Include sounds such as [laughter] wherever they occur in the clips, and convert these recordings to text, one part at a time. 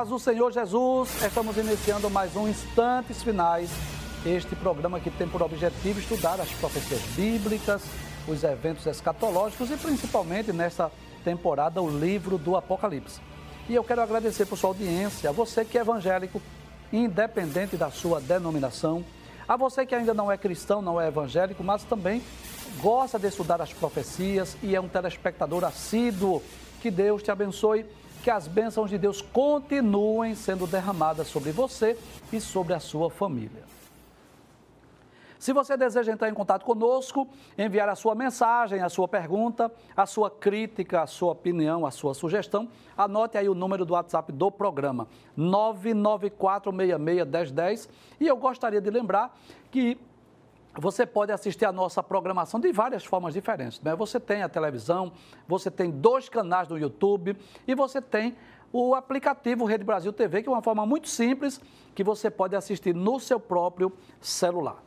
Paz do Senhor Jesus, estamos iniciando mais um Instantes Finais, este programa que tem por objetivo estudar as profecias bíblicas, os eventos escatológicos e principalmente nesta temporada o livro do Apocalipse. E eu quero agradecer por sua audiência, a você que é evangélico, independente da sua denominação, a você que ainda não é cristão, não é evangélico, mas também gosta de estudar as profecias e é um telespectador assíduo. Que Deus te abençoe que as bênçãos de Deus continuem sendo derramadas sobre você e sobre a sua família. Se você deseja entrar em contato conosco, enviar a sua mensagem, a sua pergunta, a sua crítica, a sua opinião, a sua sugestão, anote aí o número do WhatsApp do programa, 994661010. E eu gostaria de lembrar que você pode assistir a nossa programação de várias formas diferentes. Né? Você tem a televisão, você tem dois canais no YouTube e você tem o aplicativo Rede Brasil TV, que é uma forma muito simples que você pode assistir no seu próprio celular.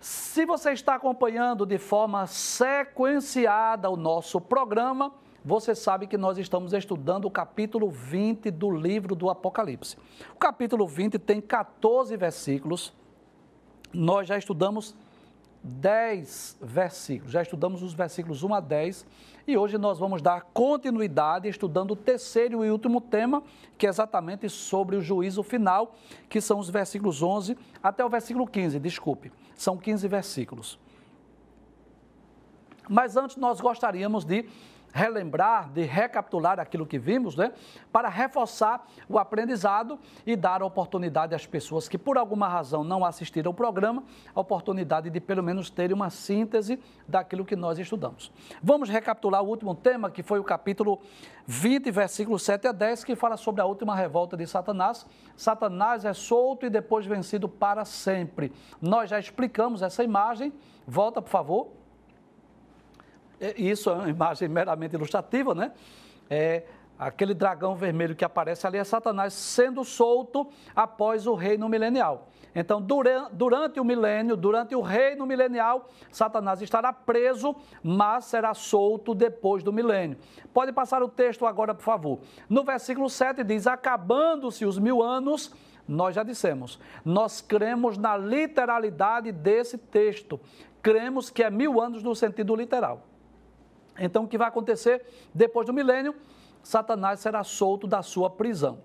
Se você está acompanhando de forma sequenciada o nosso programa, você sabe que nós estamos estudando o capítulo 20 do livro do Apocalipse. O capítulo 20 tem 14 versículos nós já estudamos 10 versículos, já estudamos os versículos 1 a 10 e hoje nós vamos dar continuidade estudando o terceiro e último tema, que é exatamente sobre o juízo final, que são os versículos 11 até o versículo 15, desculpe, são 15 versículos. Mas antes nós gostaríamos de relembrar, de recapitular aquilo que vimos, né? Para reforçar o aprendizado e dar oportunidade às pessoas que por alguma razão não assistiram ao programa, a oportunidade de pelo menos terem uma síntese daquilo que nós estudamos. Vamos recapitular o último tema, que foi o capítulo 20, versículos 7 a 10, que fala sobre a última revolta de Satanás. Satanás é solto e depois vencido para sempre. Nós já explicamos essa imagem. Volta, por favor. É, isso é uma imagem meramente ilustrativa, né? É, aquele dragão vermelho que aparece ali é Satanás sendo solto após o reino milenial. Então, durante, durante o milênio, durante o reino milenial, Satanás estará preso, mas será solto depois do milênio. Pode passar o texto agora, por favor. No versículo 7 diz: Acabando-se os mil anos, nós já dissemos, nós cremos na literalidade desse texto. Cremos que é mil anos no sentido literal. Então, o que vai acontecer depois do milênio? Satanás será solto da sua prisão.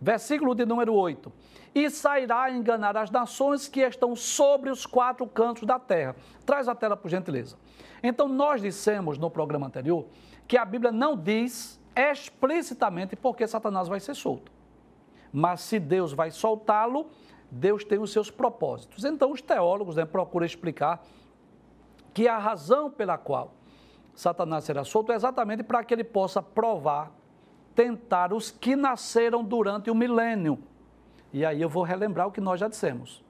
Versículo de número 8. E sairá a enganar as nações que estão sobre os quatro cantos da terra. Traz a tela, por gentileza. Então, nós dissemos no programa anterior que a Bíblia não diz explicitamente porque Satanás vai ser solto. Mas se Deus vai soltá-lo, Deus tem os seus propósitos. Então, os teólogos né, procuram explicar que a razão pela qual Satanás será solto exatamente para que ele possa provar, tentar os que nasceram durante o milênio. E aí eu vou relembrar o que nós já dissemos.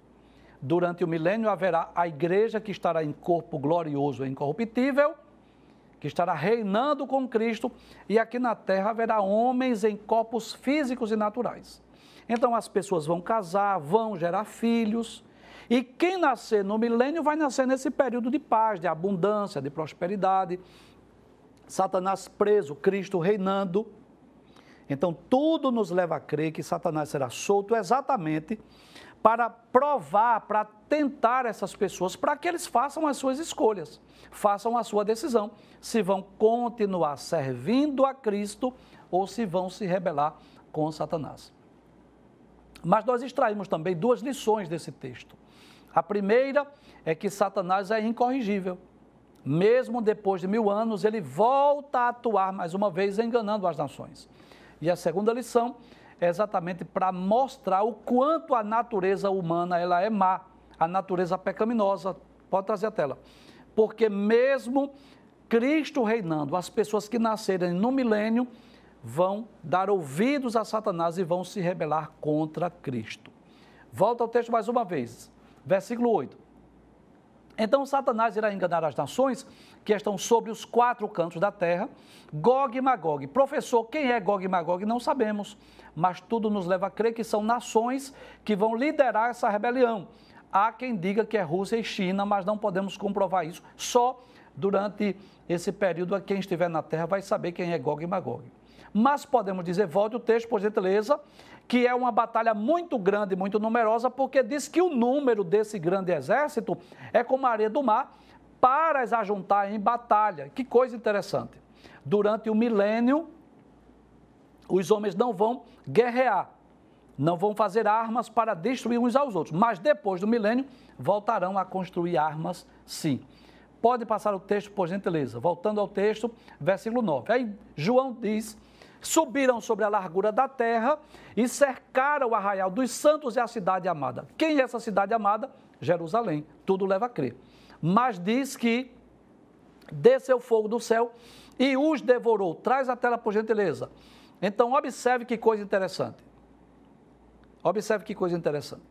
Durante o milênio haverá a igreja que estará em corpo glorioso e incorruptível, que estará reinando com Cristo, e aqui na terra haverá homens em corpos físicos e naturais. Então as pessoas vão casar, vão gerar filhos, e quem nascer no milênio vai nascer nesse período de paz, de abundância, de prosperidade. Satanás preso, Cristo reinando. Então, tudo nos leva a crer que Satanás será solto exatamente para provar, para tentar essas pessoas, para que eles façam as suas escolhas, façam a sua decisão, se vão continuar servindo a Cristo ou se vão se rebelar com Satanás. Mas nós extraímos também duas lições desse texto. A primeira é que Satanás é incorrigível. Mesmo depois de mil anos, ele volta a atuar mais uma vez, enganando as nações. E a segunda lição é exatamente para mostrar o quanto a natureza humana ela é má, a natureza pecaminosa. Pode trazer a tela. Porque mesmo Cristo reinando, as pessoas que nascerem no milênio vão dar ouvidos a Satanás e vão se rebelar contra Cristo. Volta ao texto mais uma vez. Versículo 8. Então Satanás irá enganar as nações que estão sobre os quatro cantos da terra, Gog e Magog. Professor, quem é Gog e Magog? Não sabemos, mas tudo nos leva a crer que são nações que vão liderar essa rebelião. Há quem diga que é Rússia e China, mas não podemos comprovar isso. Só durante esse período, quem estiver na terra vai saber quem é Gog e Magog. Mas podemos dizer, volte o texto, por gentileza, que é uma batalha muito grande, muito numerosa, porque diz que o número desse grande exército é como a areia do mar para as ajuntar em batalha. Que coisa interessante. Durante o milênio, os homens não vão guerrear, não vão fazer armas para destruir uns aos outros, mas depois do milênio voltarão a construir armas sim. Pode passar o texto, por gentileza. Voltando ao texto, versículo 9. Aí João diz: Subiram sobre a largura da terra e cercaram o arraial dos santos e a cidade amada. Quem é essa cidade amada? Jerusalém. Tudo leva a crer. Mas diz que desceu fogo do céu e os devorou. Traz a tela, por gentileza. Então, observe que coisa interessante. Observe que coisa interessante.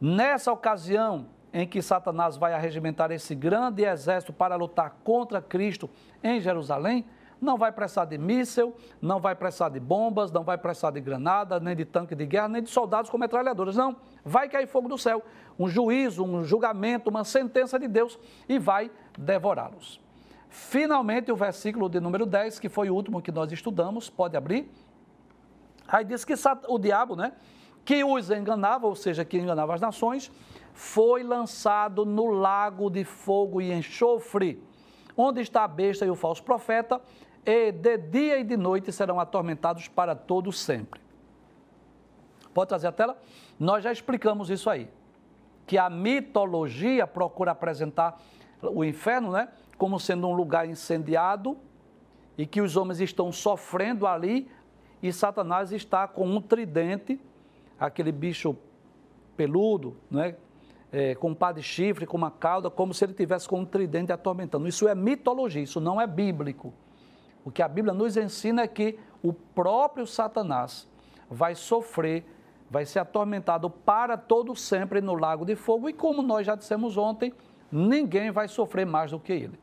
Nessa ocasião, em que Satanás vai arregimentar esse grande exército para lutar contra Cristo em Jerusalém, não vai precisar de míssel, não vai precisar de bombas, não vai precisar de granada, nem de tanque de guerra, nem de soldados com metralhadoras. Não, vai cair fogo do céu, um juízo, um julgamento, uma sentença de Deus e vai devorá-los. Finalmente, o versículo de número 10, que foi o último que nós estudamos, pode abrir. Aí diz que o diabo, né, que os enganava, ou seja, que enganava as nações, foi lançado no lago de fogo e enxofre, onde está a besta e o falso profeta, e de dia e de noite serão atormentados para todo sempre. Pode trazer a tela? Nós já explicamos isso aí. Que a mitologia procura apresentar o inferno, né, como sendo um lugar incendiado e que os homens estão sofrendo ali e Satanás está com um tridente, aquele bicho peludo, né, é, com um par de chifre, com uma cauda, como se ele tivesse com um tridente atormentando. Isso é mitologia, isso não é bíblico. O que a Bíblia nos ensina é que o próprio Satanás vai sofrer, vai ser atormentado para todo sempre no lago de fogo e como nós já dissemos ontem, ninguém vai sofrer mais do que ele.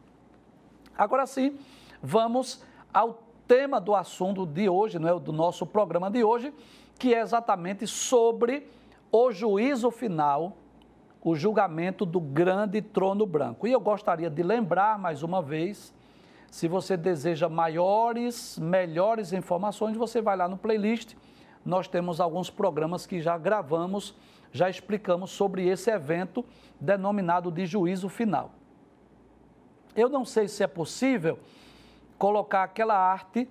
Agora sim, vamos ao tema do assunto de hoje, não é, do nosso programa de hoje, que é exatamente sobre o juízo final o julgamento do grande trono branco. E eu gostaria de lembrar mais uma vez, se você deseja maiores, melhores informações, você vai lá no playlist. Nós temos alguns programas que já gravamos, já explicamos sobre esse evento denominado de juízo final. Eu não sei se é possível colocar aquela arte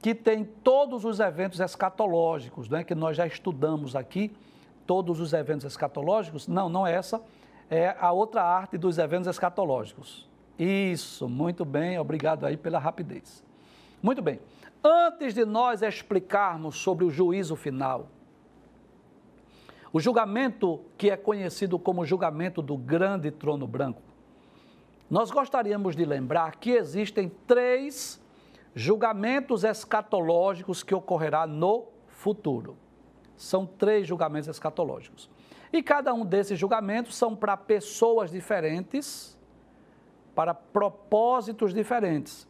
que tem todos os eventos escatológicos, né, que nós já estudamos aqui todos os eventos escatológicos? Não, não é essa. É a outra arte dos eventos escatológicos. Isso, muito bem, obrigado aí pela rapidez. Muito bem. Antes de nós explicarmos sobre o juízo final, o julgamento que é conhecido como julgamento do grande trono branco, nós gostaríamos de lembrar que existem três julgamentos escatológicos que ocorrerá no futuro. São três julgamentos escatológicos. E cada um desses julgamentos são para pessoas diferentes, para propósitos diferentes.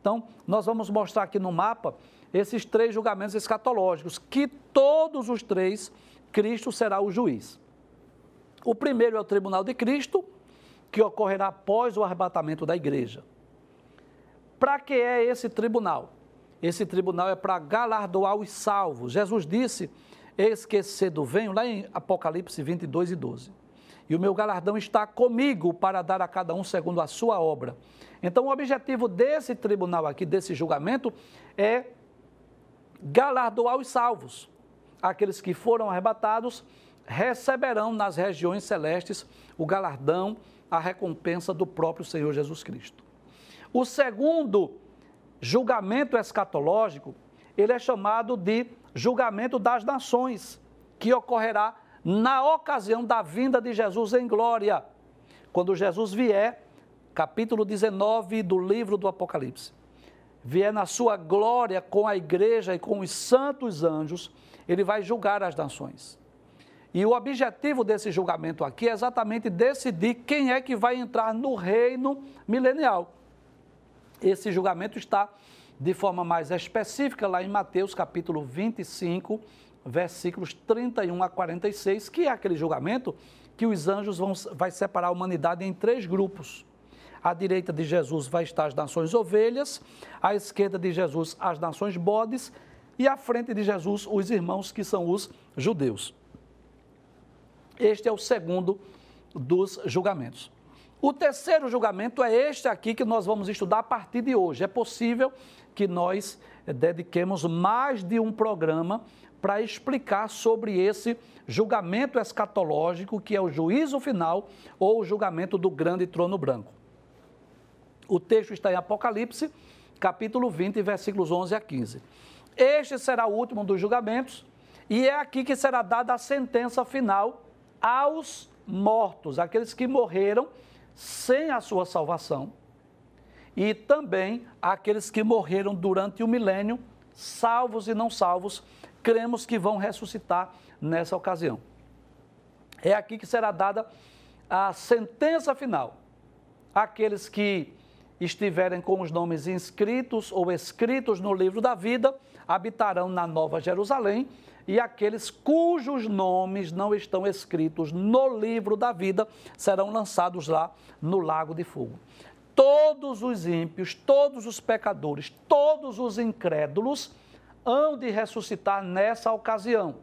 Então, nós vamos mostrar aqui no mapa esses três julgamentos escatológicos, que todos os três, Cristo será o juiz. O primeiro é o tribunal de Cristo, que ocorrerá após o arrebatamento da igreja. Para que é esse tribunal? Esse tribunal é para galardoar os salvos. Jesus disse Eis que cedo venho, lá em Apocalipse 22 e 12. E o meu galardão está comigo para dar a cada um segundo a sua obra. Então, o objetivo desse tribunal aqui, desse julgamento, é galardoar os salvos. Aqueles que foram arrebatados receberão nas regiões celestes o galardão, a recompensa do próprio Senhor Jesus Cristo. O segundo julgamento escatológico, ele é chamado de julgamento das nações, que ocorrerá na ocasião da vinda de Jesus em glória. Quando Jesus vier, capítulo 19 do livro do Apocalipse, vier na sua glória com a igreja e com os santos anjos, ele vai julgar as nações. E o objetivo desse julgamento aqui é exatamente decidir quem é que vai entrar no reino milenial. Esse julgamento está de forma mais específica lá em Mateus capítulo 25, versículos 31 a 46, que é aquele julgamento que os anjos vão vai separar a humanidade em três grupos. À direita de Jesus vai estar as nações ovelhas, à esquerda de Jesus as nações bodes e à frente de Jesus os irmãos que são os judeus. Este é o segundo dos julgamentos. O terceiro julgamento é este aqui que nós vamos estudar a partir de hoje. É possível que nós dediquemos mais de um programa para explicar sobre esse julgamento escatológico, que é o juízo final ou o julgamento do grande trono branco. O texto está em Apocalipse, capítulo 20, versículos 11 a 15. Este será o último dos julgamentos, e é aqui que será dada a sentença final aos mortos, aqueles que morreram sem a sua salvação, e também aqueles que morreram durante o milênio, salvos e não salvos, cremos que vão ressuscitar nessa ocasião. É aqui que será dada a sentença final. Aqueles que estiverem com os nomes inscritos ou escritos no livro da vida habitarão na Nova Jerusalém, e aqueles cujos nomes não estão escritos no livro da vida serão lançados lá no lago de fogo. Todos os ímpios, todos os pecadores, todos os incrédulos hão de ressuscitar nessa ocasião.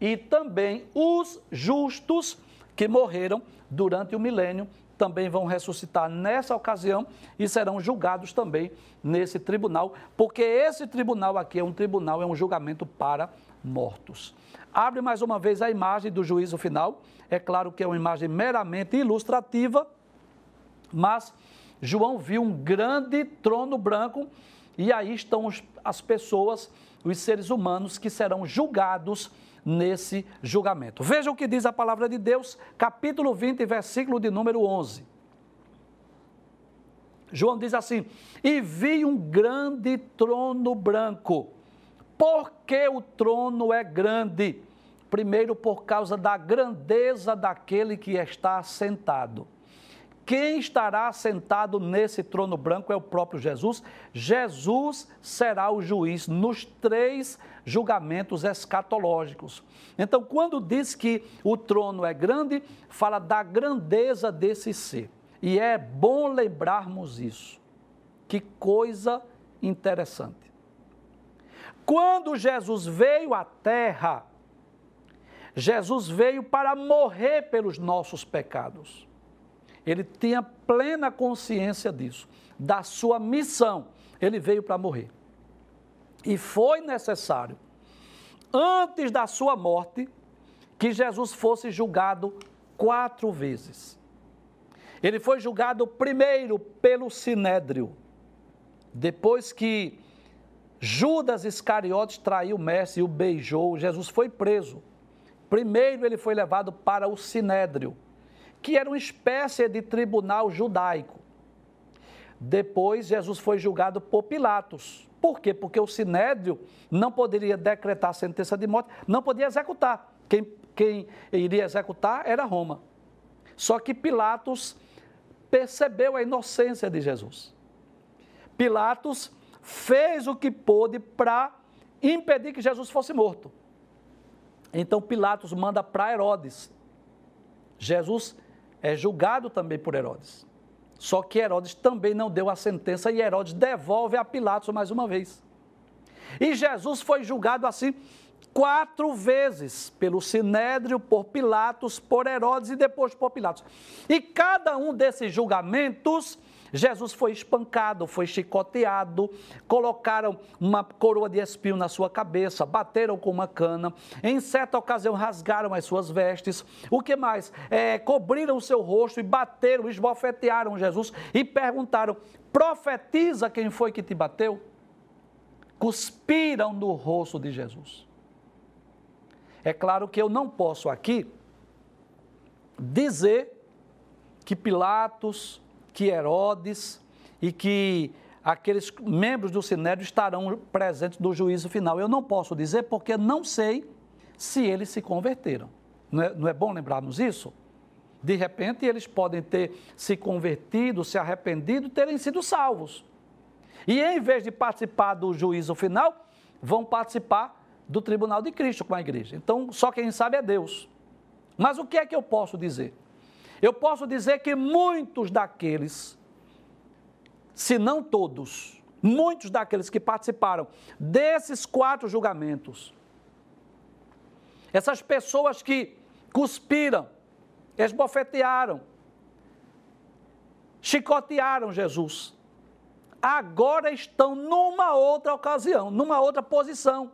E também os justos que morreram durante o milênio também vão ressuscitar nessa ocasião e serão julgados também nesse tribunal, porque esse tribunal aqui é um tribunal, é um julgamento para mortos. Abre mais uma vez a imagem do juízo final. É claro que é uma imagem meramente ilustrativa, mas João viu um grande trono branco e aí estão as pessoas, os seres humanos que serão julgados nesse julgamento. Veja o que diz a palavra de Deus, capítulo 20, versículo de número 11. João diz assim: E vi um grande trono branco. Por que o trono é grande? Primeiro, por causa da grandeza daquele que está sentado. Quem estará sentado nesse trono branco é o próprio Jesus. Jesus será o juiz nos três julgamentos escatológicos. Então, quando diz que o trono é grande, fala da grandeza desse ser. E é bom lembrarmos isso. Que coisa interessante. Quando Jesus veio à terra, Jesus veio para morrer pelos nossos pecados. Ele tinha plena consciência disso, da sua missão. Ele veio para morrer. E foi necessário, antes da sua morte, que Jesus fosse julgado quatro vezes. Ele foi julgado primeiro pelo sinédrio, depois que Judas Iscariotes traiu o mestre e o beijou, Jesus foi preso. Primeiro ele foi levado para o sinédrio que era uma espécie de tribunal judaico. Depois, Jesus foi julgado por Pilatos. Por quê? Porque o sinédrio não poderia decretar sentença de morte, não podia executar. Quem, quem iria executar era Roma. Só que Pilatos percebeu a inocência de Jesus. Pilatos fez o que pôde para impedir que Jesus fosse morto. Então Pilatos manda para Herodes. Jesus é julgado também por Herodes. Só que Herodes também não deu a sentença e Herodes devolve a Pilatos mais uma vez. E Jesus foi julgado assim quatro vezes pelo Sinédrio, por Pilatos, por Herodes e depois por Pilatos. E cada um desses julgamentos Jesus foi espancado, foi chicoteado, colocaram uma coroa de espinho na sua cabeça, bateram com uma cana, em certa ocasião rasgaram as suas vestes. O que mais? É, cobriram o seu rosto e bateram, esbofetearam Jesus e perguntaram: profetiza quem foi que te bateu? Cuspiram no rosto de Jesus. É claro que eu não posso aqui dizer que Pilatos que Herodes e que aqueles membros do Sinédrio estarão presentes no juízo final. Eu não posso dizer porque não sei se eles se converteram. Não é, não é bom lembrarmos isso? De repente, eles podem ter se convertido, se arrependido, terem sido salvos. E em vez de participar do juízo final, vão participar do tribunal de Cristo com a igreja. Então, só quem sabe é Deus. Mas o que é que eu posso dizer? Eu posso dizer que muitos daqueles se não todos, muitos daqueles que participaram desses quatro julgamentos, essas pessoas que cuspiram, esbofetearam, chicotearam Jesus, agora estão numa outra ocasião, numa outra posição.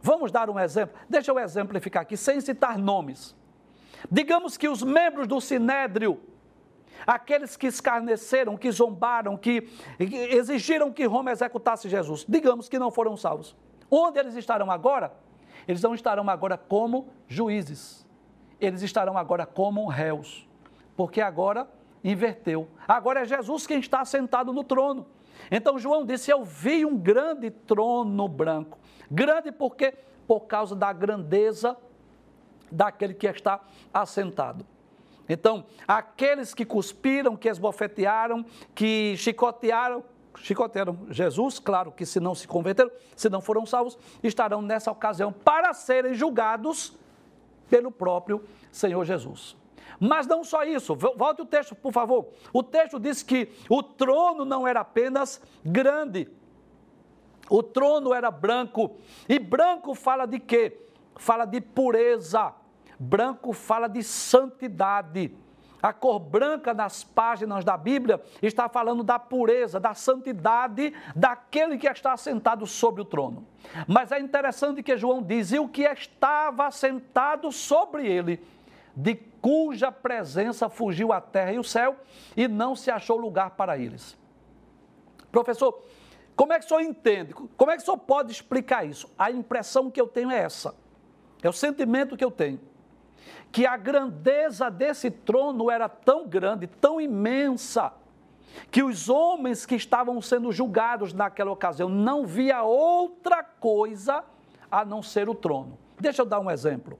Vamos dar um exemplo? Deixa eu exemplificar aqui, sem citar nomes. Digamos que os membros do Sinédrio, aqueles que escarneceram, que zombaram, que exigiram que Roma executasse Jesus, digamos que não foram salvos. Onde eles estarão agora? Eles não estarão agora como juízes. Eles estarão agora como réus. Porque agora inverteu. Agora é Jesus quem está sentado no trono. Então João disse: Eu vi um grande trono branco. Grande porque por causa da grandeza daquele que está assentado. Então, aqueles que cuspiram, que esbofetearam, que chicotearam, chicotearam Jesus, claro que se não se converteram, se não foram salvos, estarão nessa ocasião para serem julgados pelo próprio Senhor Jesus. Mas não só isso, volte o texto, por favor. O texto diz que o trono não era apenas grande, o trono era branco. E branco fala de quê? Fala de pureza. Branco fala de santidade. A cor branca nas páginas da Bíblia está falando da pureza, da santidade daquele que está sentado sobre o trono. Mas é interessante que João diz: e o que estava sentado sobre ele, de cuja presença fugiu a terra e o céu, e não se achou lugar para eles. Professor, como é que o senhor entende? Como é que o senhor pode explicar isso? A impressão que eu tenho é essa. É o sentimento que eu tenho. Que a grandeza desse trono era tão grande, tão imensa, que os homens que estavam sendo julgados naquela ocasião não via outra coisa a não ser o trono. Deixa eu dar um exemplo.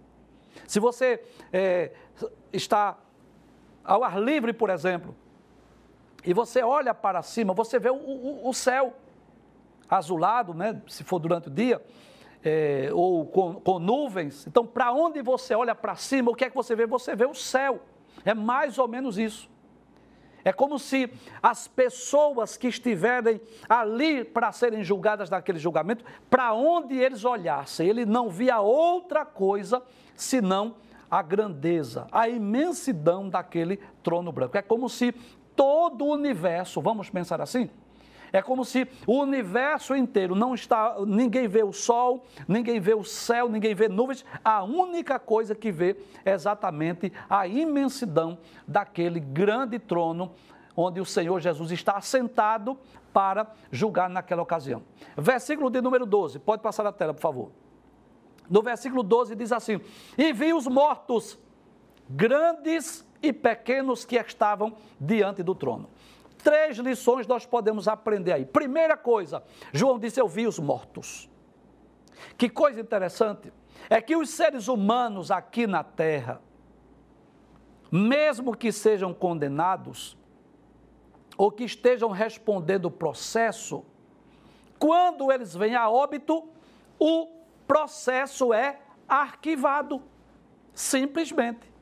Se você é, está ao ar livre, por exemplo, e você olha para cima, você vê o, o, o céu azulado, né, se for durante o dia, é, ou com, com nuvens. Então, para onde você olha para cima, o que é que você vê? Você vê o céu. É mais ou menos isso. É como se as pessoas que estiverem ali para serem julgadas naquele julgamento, para onde eles olhassem, ele não via outra coisa senão a grandeza, a imensidão daquele trono branco. É como se todo o universo, vamos pensar assim, é como se o universo inteiro não está, ninguém vê o sol, ninguém vê o céu, ninguém vê nuvens. A única coisa que vê é exatamente a imensidão daquele grande trono onde o Senhor Jesus está assentado para julgar naquela ocasião. Versículo de número 12, pode passar a tela, por favor. No versículo 12 diz assim: E vi os mortos, grandes e pequenos que estavam diante do trono três lições nós podemos aprender aí. Primeira coisa, João disse: Eu vi os mortos. Que coisa interessante é que os seres humanos aqui na terra, mesmo que sejam condenados, ou que estejam respondendo o processo, quando eles vêm a óbito, o processo é arquivado. Simplesmente.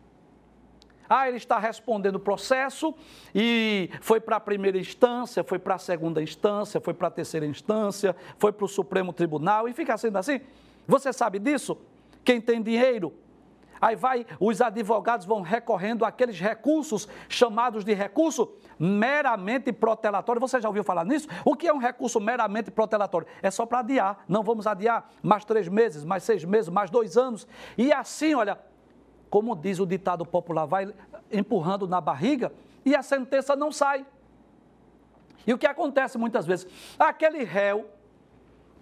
Ah, ele está respondendo o processo e foi para a primeira instância, foi para a segunda instância, foi para a terceira instância, foi para o Supremo Tribunal e fica sendo assim. Você sabe disso? Quem tem dinheiro? Aí vai, os advogados vão recorrendo àqueles recursos chamados de recurso meramente protelatório. Você já ouviu falar nisso? O que é um recurso meramente protelatório? É só para adiar. Não vamos adiar mais três meses, mais seis meses, mais dois anos. E assim, olha, como diz o ditado popular, vai empurrando na barriga e a sentença não sai. E o que acontece muitas vezes? Aquele réu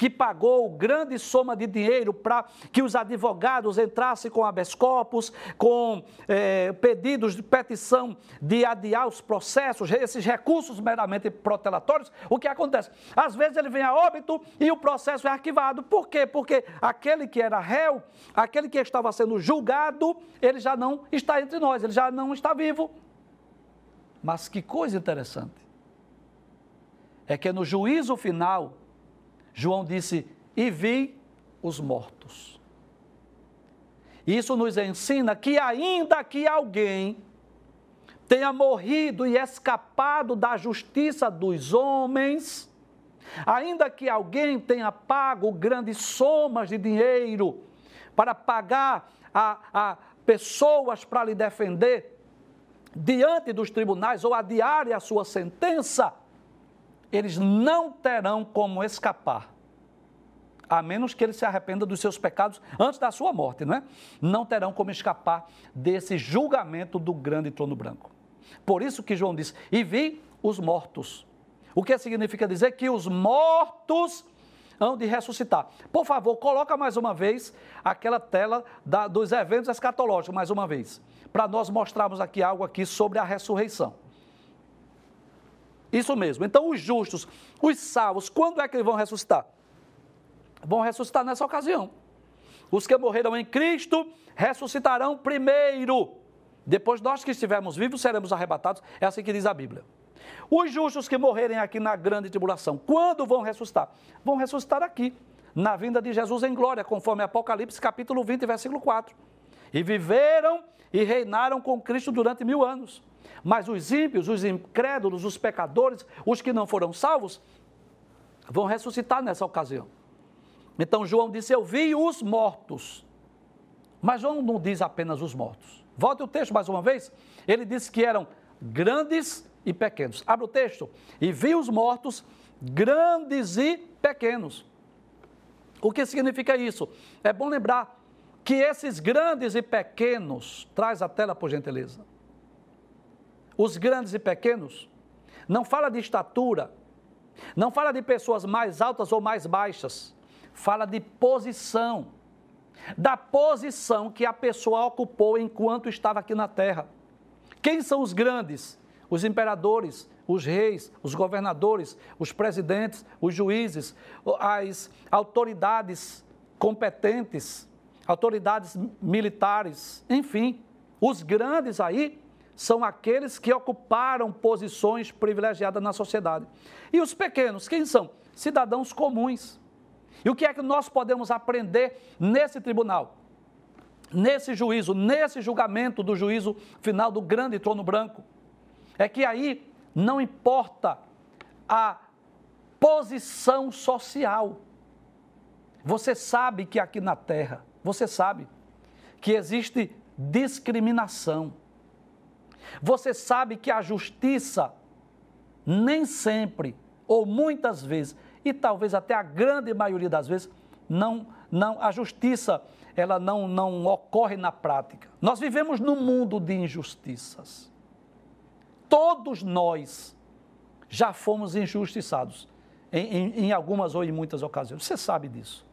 que pagou grande soma de dinheiro para que os advogados entrassem com habeas corpus, com é, pedidos de petição de adiar os processos, esses recursos meramente protelatórios, o que acontece? Às vezes ele vem a óbito e o processo é arquivado. Por quê? Porque aquele que era réu, aquele que estava sendo julgado, ele já não está entre nós, ele já não está vivo. Mas que coisa interessante. É que no juízo final, João disse: E vi os mortos. Isso nos ensina que, ainda que alguém tenha morrido e escapado da justiça dos homens, ainda que alguém tenha pago grandes somas de dinheiro para pagar a, a pessoas para lhe defender diante dos tribunais ou adiar a sua sentença, eles não terão como escapar a menos que ele se arrependa dos seus pecados antes da sua morte, não é? Não terão como escapar desse julgamento do grande trono branco. Por isso que João diz: E vi os mortos. O que significa dizer que os mortos hão de ressuscitar. Por favor, coloca mais uma vez aquela tela da, dos eventos escatológicos, mais uma vez, para nós mostrarmos aqui algo aqui sobre a ressurreição. Isso mesmo. Então, os justos, os salvos, quando é que eles vão ressuscitar? vão ressuscitar nessa ocasião. Os que morreram em Cristo ressuscitarão primeiro. Depois nós que estivermos vivos seremos arrebatados. É assim que diz a Bíblia. Os justos que morrerem aqui na grande tribulação, quando vão ressuscitar? Vão ressuscitar aqui, na vinda de Jesus em glória, conforme Apocalipse capítulo 20, versículo 4. E viveram e reinaram com Cristo durante mil anos. Mas os ímpios, os incrédulos, os pecadores, os que não foram salvos, vão ressuscitar nessa ocasião. Então João disse: Eu vi os mortos. Mas João não diz apenas os mortos. Volte o texto mais uma vez. Ele disse que eram grandes e pequenos. Abre o texto. E vi os mortos, grandes e pequenos. O que significa isso? É bom lembrar que esses grandes e pequenos, traz a tela por gentileza. Os grandes e pequenos, não fala de estatura, não fala de pessoas mais altas ou mais baixas, fala de posição, da posição que a pessoa ocupou enquanto estava aqui na terra. Quem são os grandes? Os imperadores, os reis, os governadores, os presidentes, os juízes, as autoridades competentes, autoridades militares, enfim, os grandes aí são aqueles que ocuparam posições privilegiadas na sociedade. E os pequenos, quem são? Cidadãos comuns. E o que é que nós podemos aprender nesse tribunal? Nesse juízo, nesse julgamento do juízo final do grande trono branco? É que aí não importa a posição social. Você sabe que aqui na terra, você sabe que existe discriminação. Você sabe que a justiça nem sempre ou muitas vezes e talvez até a grande maioria das vezes não, não a justiça ela não, não ocorre na prática. Nós vivemos num mundo de injustiças. Todos nós já fomos injustiçados em, em, em algumas ou em muitas ocasiões. Você sabe disso.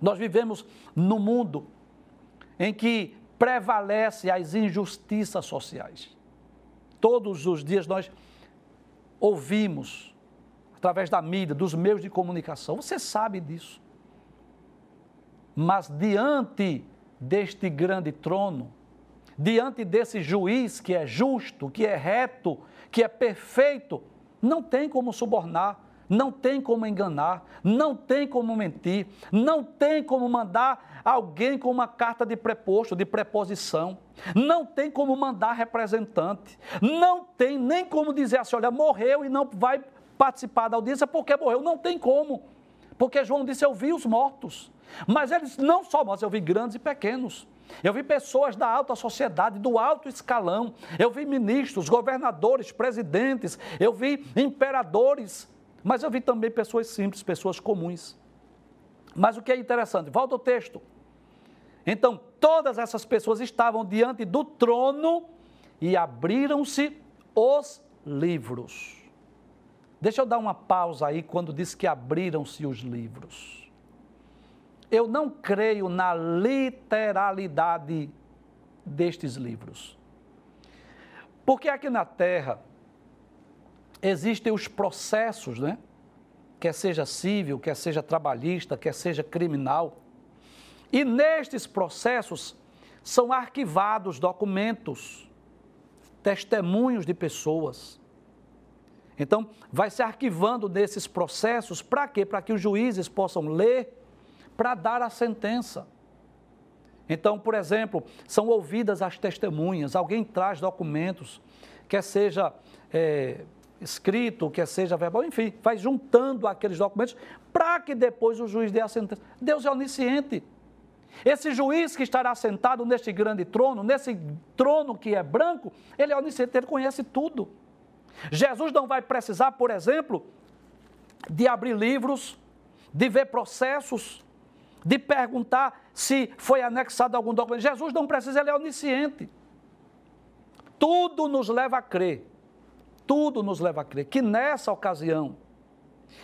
Nós vivemos num mundo em que prevalece as injustiças sociais. Todos os dias nós ouvimos através da mídia, dos meios de comunicação. Você sabe disso. Mas diante deste grande trono, diante desse juiz que é justo, que é reto, que é perfeito, não tem como subornar, não tem como enganar, não tem como mentir, não tem como mandar alguém com uma carta de preposto, de preposição, não tem como mandar representante, não tem nem como dizer assim: olha, morreu e não vai participar da audiência porque morreu. Não tem como. Porque João disse: Eu vi os mortos. Mas eles não só mortos, eu vi grandes e pequenos. Eu vi pessoas da alta sociedade, do alto escalão. Eu vi ministros, governadores, presidentes. Eu vi imperadores. Mas eu vi também pessoas simples, pessoas comuns. Mas o que é interessante, volta o texto. Então, todas essas pessoas estavam diante do trono e abriram-se os livros. Deixa eu dar uma pausa aí quando diz que abriram-se os livros. Eu não creio na literalidade destes livros. Porque aqui na Terra existem os processos, né? Quer seja civil, quer seja trabalhista, quer seja criminal. E nestes processos são arquivados documentos, testemunhos de pessoas. Então, vai se arquivando desses processos para quê? Para que os juízes possam ler, para dar a sentença. Então, por exemplo, são ouvidas as testemunhas, alguém traz documentos, quer seja é, escrito, quer seja verbal, enfim, vai juntando aqueles documentos para que depois o juiz dê a sentença. Deus é onisciente. Esse juiz que estará sentado neste grande trono, nesse trono que é branco, ele é onisciente, ele conhece tudo. Jesus não vai precisar, por exemplo, de abrir livros, de ver processos, de perguntar se foi anexado algum documento. Jesus não precisa, ele é onisciente. Tudo nos leva a crer, tudo nos leva a crer que nessa ocasião,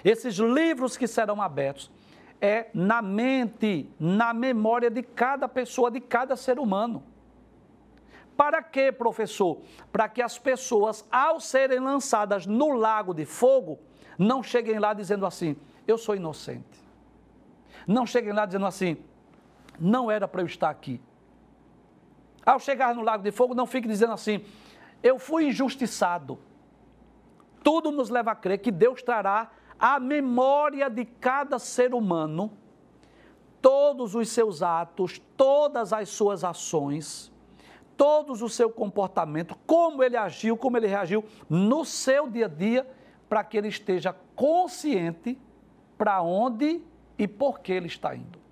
esses livros que serão abertos é na mente, na memória de cada pessoa, de cada ser humano. Para quê, professor? Para que as pessoas, ao serem lançadas no lago de fogo, não cheguem lá dizendo assim: eu sou inocente. Não cheguem lá dizendo assim: não era para eu estar aqui. Ao chegar no lago de fogo, não fique dizendo assim: eu fui injustiçado. Tudo nos leva a crer que Deus trará a memória de cada ser humano, todos os seus atos, todas as suas ações, todos o seu comportamento, como ele agiu, como ele reagiu no seu dia a dia, para que ele esteja consciente para onde e por que ele está indo.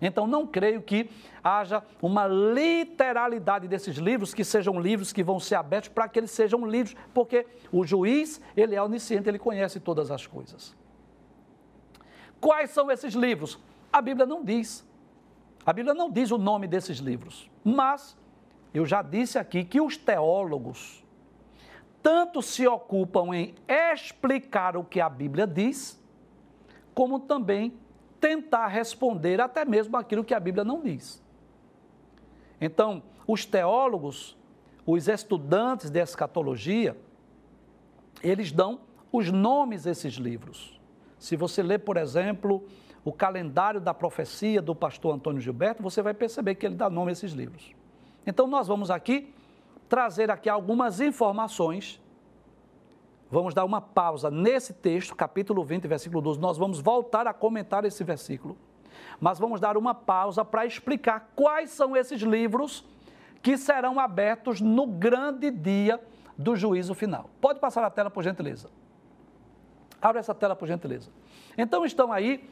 Então, não creio que haja uma literalidade desses livros, que sejam livros que vão ser abertos para que eles sejam livros, porque o juiz, ele é onisciente, ele conhece todas as coisas. Quais são esses livros? A Bíblia não diz. A Bíblia não diz o nome desses livros, mas eu já disse aqui que os teólogos tanto se ocupam em explicar o que a Bíblia diz, como também tentar responder até mesmo aquilo que a Bíblia não diz. Então, os teólogos, os estudantes de escatologia, eles dão os nomes desses livros. Se você ler, por exemplo, o calendário da profecia do pastor Antônio Gilberto, você vai perceber que ele dá nome a esses livros. Então nós vamos aqui trazer aqui algumas informações. Vamos dar uma pausa nesse texto, capítulo 20, versículo 12. Nós vamos voltar a comentar esse versículo. Mas vamos dar uma pausa para explicar quais são esses livros que serão abertos no grande dia do juízo final. Pode passar a tela, por gentileza. Abre essa tela, por gentileza. Então estão aí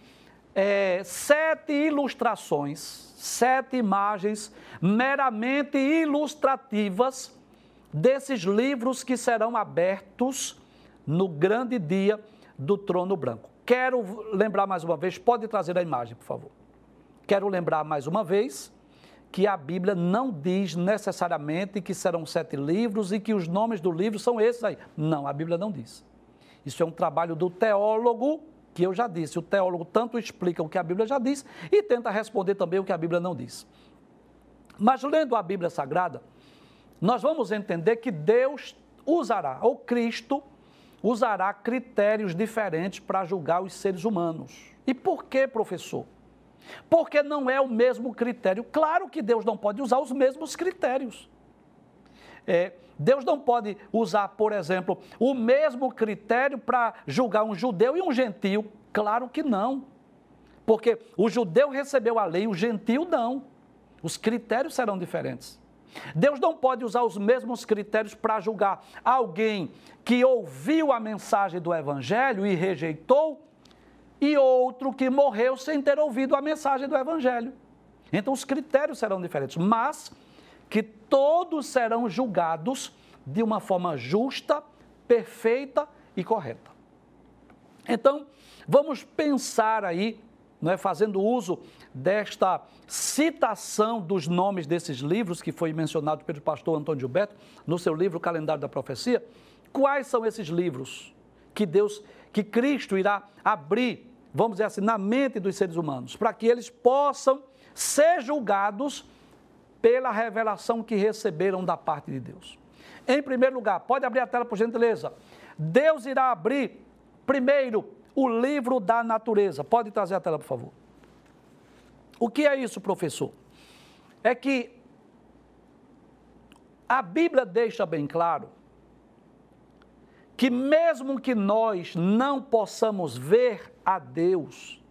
é, sete ilustrações, sete imagens meramente ilustrativas desses livros que serão abertos no grande dia do trono branco. Quero lembrar mais uma vez, pode trazer a imagem, por favor. Quero lembrar mais uma vez que a Bíblia não diz necessariamente que serão sete livros e que os nomes do livro são esses aí. Não, a Bíblia não diz. Isso é um trabalho do teólogo que eu já disse, o teólogo tanto explica o que a Bíblia já diz e tenta responder também o que a Bíblia não diz. Mas lendo a Bíblia Sagrada, nós vamos entender que Deus usará, ou Cristo usará critérios diferentes para julgar os seres humanos. E por que, professor? Porque não é o mesmo critério. Claro que Deus não pode usar os mesmos critérios. É, Deus não pode usar, por exemplo, o mesmo critério para julgar um judeu e um gentio. Claro que não. Porque o judeu recebeu a lei, o gentio não. Os critérios serão diferentes. Deus não pode usar os mesmos critérios para julgar alguém que ouviu a mensagem do evangelho e rejeitou e outro que morreu sem ter ouvido a mensagem do evangelho. Então os critérios serão diferentes, mas que todos serão julgados de uma forma justa, perfeita e correta. Então, vamos pensar aí, não é, fazendo uso desta citação dos nomes desses livros que foi mencionado pelo pastor Antônio Gilberto no seu livro Calendário da Profecia, quais são esses livros que Deus, que Cristo irá abrir, vamos dizer assim, na mente dos seres humanos, para que eles possam ser julgados pela revelação que receberam da parte de Deus. Em primeiro lugar, pode abrir a tela por gentileza. Deus irá abrir primeiro o livro da natureza. Pode trazer a tela, por favor. O que é isso, professor? É que a Bíblia deixa bem claro que, mesmo que nós não possamos ver a Deus,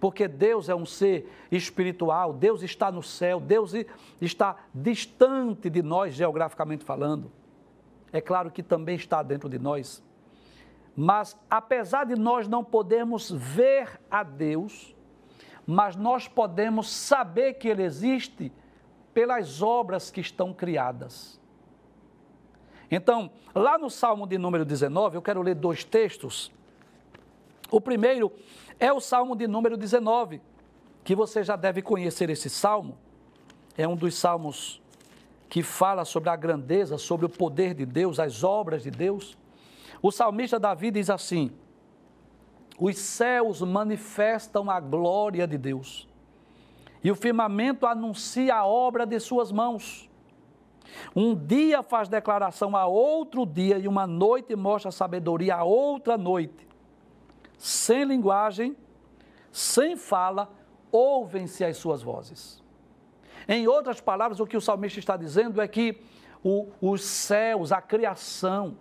porque Deus é um ser espiritual, Deus está no céu, Deus está distante de nós, geograficamente falando. É claro que também está dentro de nós. Mas apesar de nós não podermos ver a Deus, mas nós podemos saber que Ele existe pelas obras que estão criadas. Então, lá no Salmo de número 19, eu quero ler dois textos. O primeiro é o Salmo de número 19, que você já deve conhecer esse salmo. É um dos salmos que fala sobre a grandeza, sobre o poder de Deus, as obras de Deus. O salmista Davi diz assim: Os céus manifestam a glória de Deus, e o firmamento anuncia a obra de suas mãos. Um dia faz declaração a outro dia, e uma noite mostra sabedoria a outra noite. Sem linguagem, sem fala, ouvem-se as suas vozes. Em outras palavras, o que o salmista está dizendo é que o, os céus, a criação,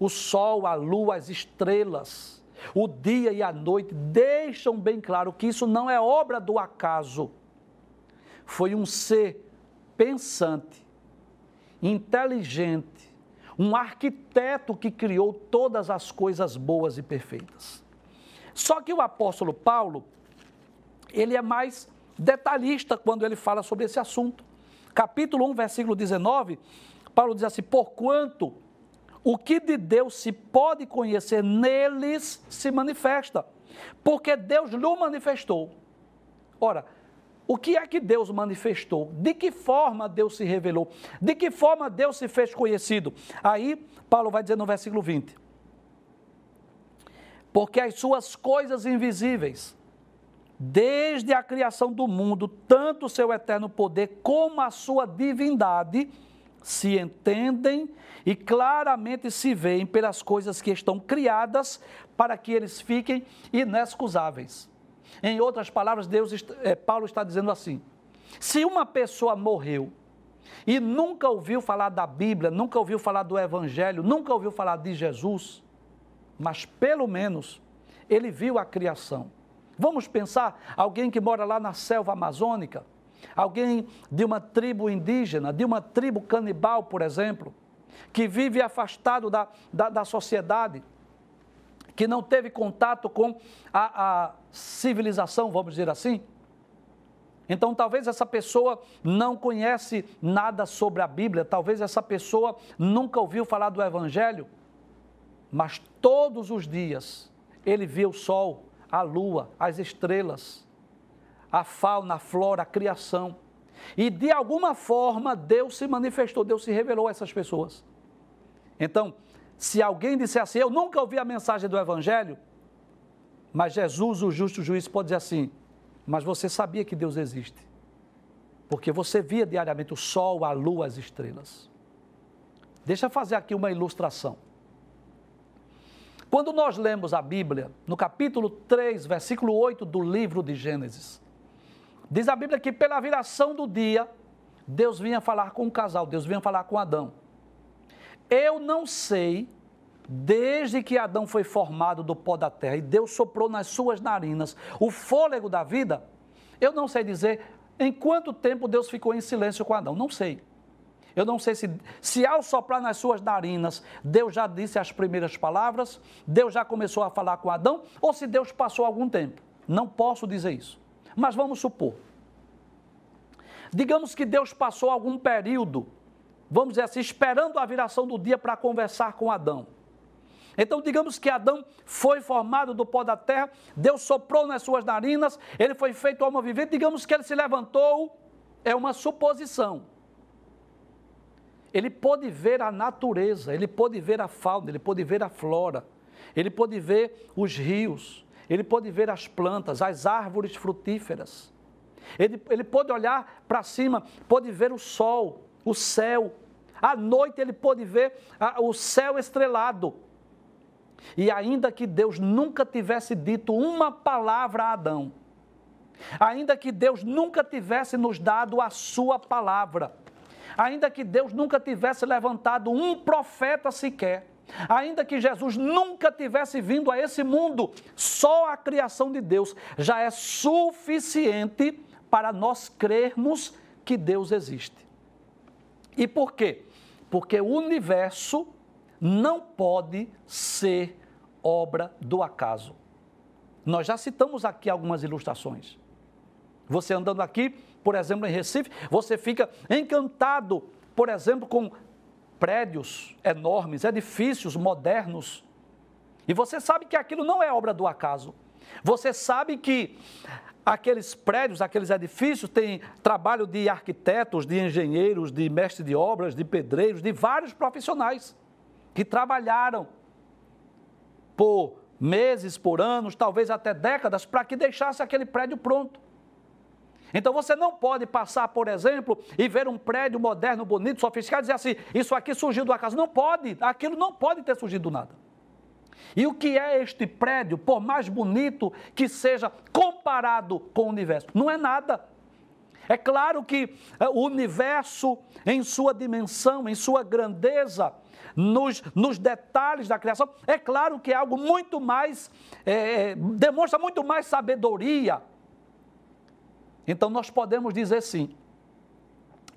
o sol, a lua, as estrelas, o dia e a noite deixam bem claro que isso não é obra do acaso. Foi um ser pensante, inteligente, um arquiteto que criou todas as coisas boas e perfeitas. Só que o apóstolo Paulo, ele é mais detalhista quando ele fala sobre esse assunto. Capítulo 1, versículo 19, Paulo diz assim: Porquanto o que de Deus se pode conhecer neles se manifesta, porque Deus lhe manifestou. Ora, o que é que Deus manifestou? De que forma Deus se revelou? De que forma Deus se fez conhecido? Aí, Paulo vai dizer no versículo 20: Porque as suas coisas invisíveis, desde a criação do mundo, tanto o seu eterno poder como a sua divindade, se entendem e claramente se veem pelas coisas que estão criadas para que eles fiquem inexcusáveis. Em outras palavras, Deus, é, Paulo está dizendo assim: se uma pessoa morreu e nunca ouviu falar da Bíblia, nunca ouviu falar do Evangelho, nunca ouviu falar de Jesus, mas pelo menos ele viu a criação. Vamos pensar alguém que mora lá na selva amazônica, alguém de uma tribo indígena, de uma tribo canibal, por exemplo, que vive afastado da, da, da sociedade que não teve contato com a, a civilização, vamos dizer assim. Então, talvez essa pessoa não conhece nada sobre a Bíblia, talvez essa pessoa nunca ouviu falar do Evangelho, mas todos os dias ele vê o sol, a lua, as estrelas, a fauna, a flora, a criação. E de alguma forma Deus se manifestou, Deus se revelou a essas pessoas. Então, se alguém disser assim, eu nunca ouvi a mensagem do Evangelho, mas Jesus, o justo juiz, pode dizer assim, mas você sabia que Deus existe, porque você via diariamente o sol, a lua, as estrelas. Deixa eu fazer aqui uma ilustração. Quando nós lemos a Bíblia, no capítulo 3, versículo 8 do livro de Gênesis, diz a Bíblia que pela viração do dia, Deus vinha falar com o casal, Deus vinha falar com Adão. Eu não sei, desde que Adão foi formado do pó da terra e Deus soprou nas suas narinas o fôlego da vida, eu não sei dizer em quanto tempo Deus ficou em silêncio com Adão. Não sei. Eu não sei se, se ao soprar nas suas narinas, Deus já disse as primeiras palavras, Deus já começou a falar com Adão, ou se Deus passou algum tempo. Não posso dizer isso. Mas vamos supor. Digamos que Deus passou algum período vamos dizer assim, esperando a viração do dia para conversar com Adão. Então, digamos que Adão foi formado do pó da terra, Deus soprou nas suas narinas, ele foi feito alma vivente, digamos que ele se levantou, é uma suposição. Ele pôde ver a natureza, ele pôde ver a fauna, ele pôde ver a flora, ele pôde ver os rios, ele pôde ver as plantas, as árvores frutíferas. Ele, ele pôde olhar para cima, pôde ver o sol, o céu. À noite ele pôde ver o céu estrelado. E ainda que Deus nunca tivesse dito uma palavra a Adão, ainda que Deus nunca tivesse nos dado a sua palavra, ainda que Deus nunca tivesse levantado um profeta sequer, Ainda que Jesus nunca tivesse vindo a esse mundo, só a criação de Deus já é suficiente para nós crermos que Deus existe. E por quê? Porque o universo não pode ser obra do acaso. Nós já citamos aqui algumas ilustrações. Você andando aqui, por exemplo, em Recife, você fica encantado, por exemplo, com prédios enormes, edifícios modernos. E você sabe que aquilo não é obra do acaso. Você sabe que aqueles prédios, aqueles edifícios têm trabalho de arquitetos, de engenheiros, de mestres de obras, de pedreiros, de vários profissionais que trabalharam por meses, por anos, talvez até décadas, para que deixasse aquele prédio pronto. Então você não pode passar, por exemplo, e ver um prédio moderno, bonito, sofisticado e dizer assim: isso aqui surgiu do acaso. Não pode, aquilo não pode ter surgido do nada. E o que é este prédio, por mais bonito que seja comparado com o universo? Não é nada. É claro que eh, o universo, em sua dimensão, em sua grandeza, nos, nos detalhes da criação, é claro que é algo muito mais, é, demonstra muito mais sabedoria, então nós podemos dizer sim,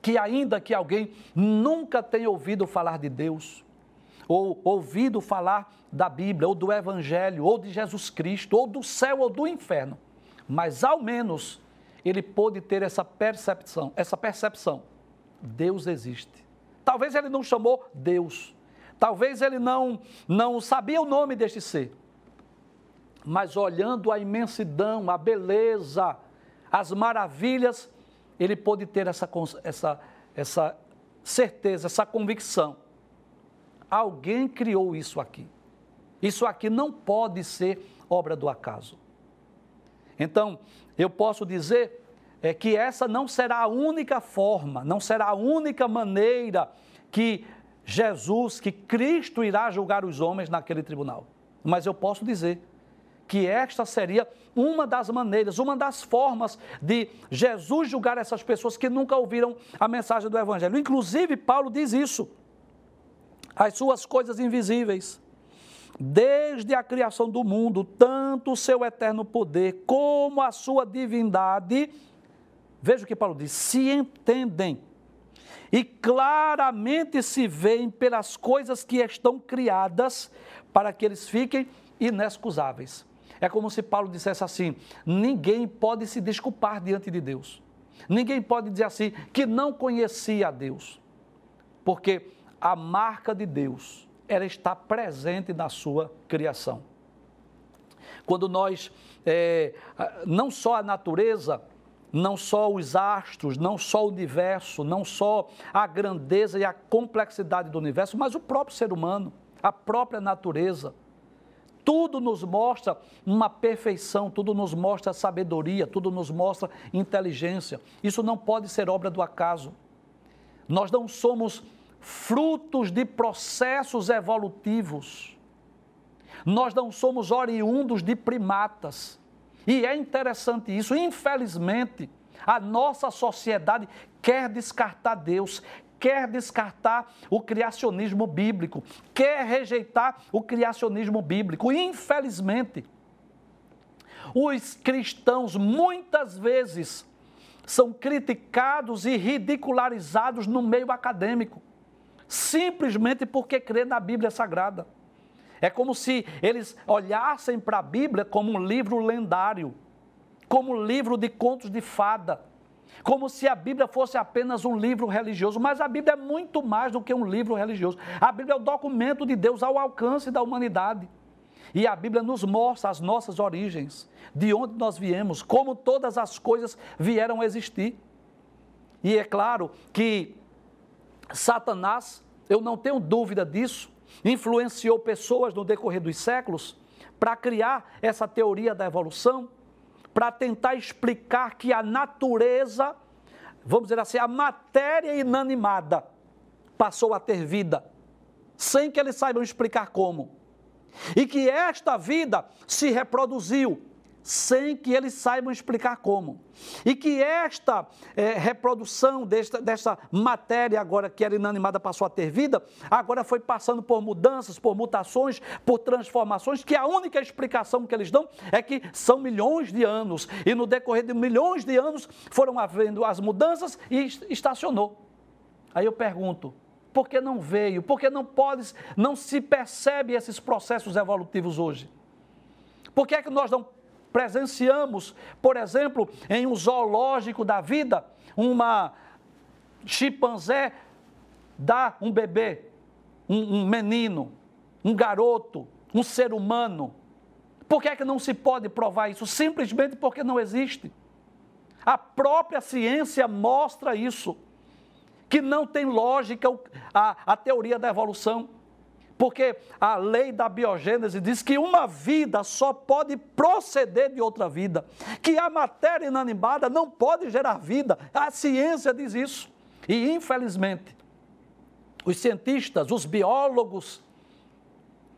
que ainda que alguém nunca tenha ouvido falar de Deus, ou ouvido falar da Bíblia, ou do Evangelho, ou de Jesus Cristo, ou do céu ou do inferno, mas ao menos ele pôde ter essa percepção, essa percepção. Deus existe. Talvez ele não chamou Deus. Talvez ele não não sabia o nome deste ser. Mas olhando a imensidão, a beleza, as maravilhas, ele pôde ter essa, essa, essa certeza, essa convicção. Alguém criou isso aqui. Isso aqui não pode ser obra do acaso. Então, eu posso dizer é, que essa não será a única forma, não será a única maneira que Jesus, que Cristo irá julgar os homens naquele tribunal. Mas eu posso dizer que esta seria uma das maneiras, uma das formas de Jesus julgar essas pessoas que nunca ouviram a mensagem do Evangelho. Inclusive, Paulo diz isso. As suas coisas invisíveis, desde a criação do mundo, tanto o seu eterno poder como a sua divindade, veja o que Paulo diz, se entendem e claramente se veem pelas coisas que estão criadas para que eles fiquem inexcusáveis. É como se Paulo dissesse assim: ninguém pode se desculpar diante de Deus. Ninguém pode dizer assim que não conhecia a Deus. Porque a marca de Deus, ela está presente na sua criação. Quando nós, é, não só a natureza, não só os astros, não só o universo, não só a grandeza e a complexidade do universo, mas o próprio ser humano, a própria natureza, tudo nos mostra uma perfeição, tudo nos mostra sabedoria, tudo nos mostra inteligência. Isso não pode ser obra do acaso. Nós não somos frutos de processos evolutivos. Nós não somos oriundos de primatas. E é interessante isso, infelizmente, a nossa sociedade quer descartar Deus, quer descartar o criacionismo bíblico, quer rejeitar o criacionismo bíblico. Infelizmente, os cristãos muitas vezes são criticados e ridicularizados no meio acadêmico, simplesmente porque crê na Bíblia Sagrada. É como se eles olhassem para a Bíblia como um livro lendário, como um livro de contos de fada como se a Bíblia fosse apenas um livro religioso, mas a Bíblia é muito mais do que um livro religioso. A Bíblia é o documento de Deus ao alcance da humanidade. E a Bíblia nos mostra as nossas origens, de onde nós viemos, como todas as coisas vieram a existir. E é claro que Satanás, eu não tenho dúvida disso, influenciou pessoas no decorrer dos séculos para criar essa teoria da evolução, para tentar explicar que a natureza, vamos dizer assim, a matéria inanimada passou a ter vida, sem que eles saibam explicar como. E que esta vida se reproduziu, sem que eles saibam explicar como. E que esta é, reprodução desta, desta matéria agora que era inanimada passou a ter vida, agora foi passando por mudanças, por mutações, por transformações, que a única explicação que eles dão é que são milhões de anos. E no decorrer de milhões de anos foram havendo as mudanças e estacionou. Aí eu pergunto, por que não veio? Por que não pode, não se percebe esses processos evolutivos hoje? Por que é que nós não presenciamos, por exemplo, em um zoológico da vida, uma chimpanzé dá um bebê, um, um menino, um garoto, um ser humano. Por que é que não se pode provar isso? Simplesmente porque não existe. A própria ciência mostra isso, que não tem lógica a, a teoria da evolução. Porque a lei da biogênese diz que uma vida só pode proceder de outra vida, que a matéria inanimada não pode gerar vida. A ciência diz isso. E infelizmente, os cientistas, os biólogos,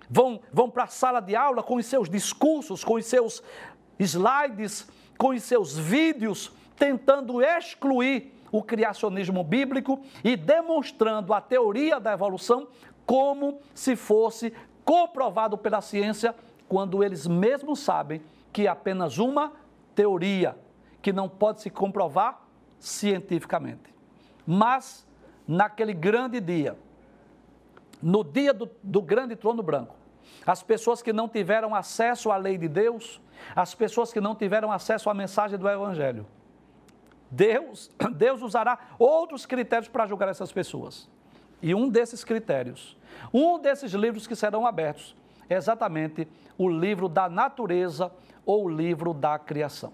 vão, vão para a sala de aula com os seus discursos, com os seus slides, com os seus vídeos, tentando excluir o criacionismo bíblico e demonstrando a teoria da evolução como se fosse comprovado pela ciência, quando eles mesmos sabem que é apenas uma teoria, que não pode se comprovar cientificamente. Mas, naquele grande dia, no dia do, do grande trono branco, as pessoas que não tiveram acesso à lei de Deus, as pessoas que não tiveram acesso à mensagem do Evangelho, Deus, [coughs] Deus usará outros critérios para julgar essas pessoas. E um desses critérios, um desses livros que serão abertos, é exatamente o livro da natureza ou o livro da criação.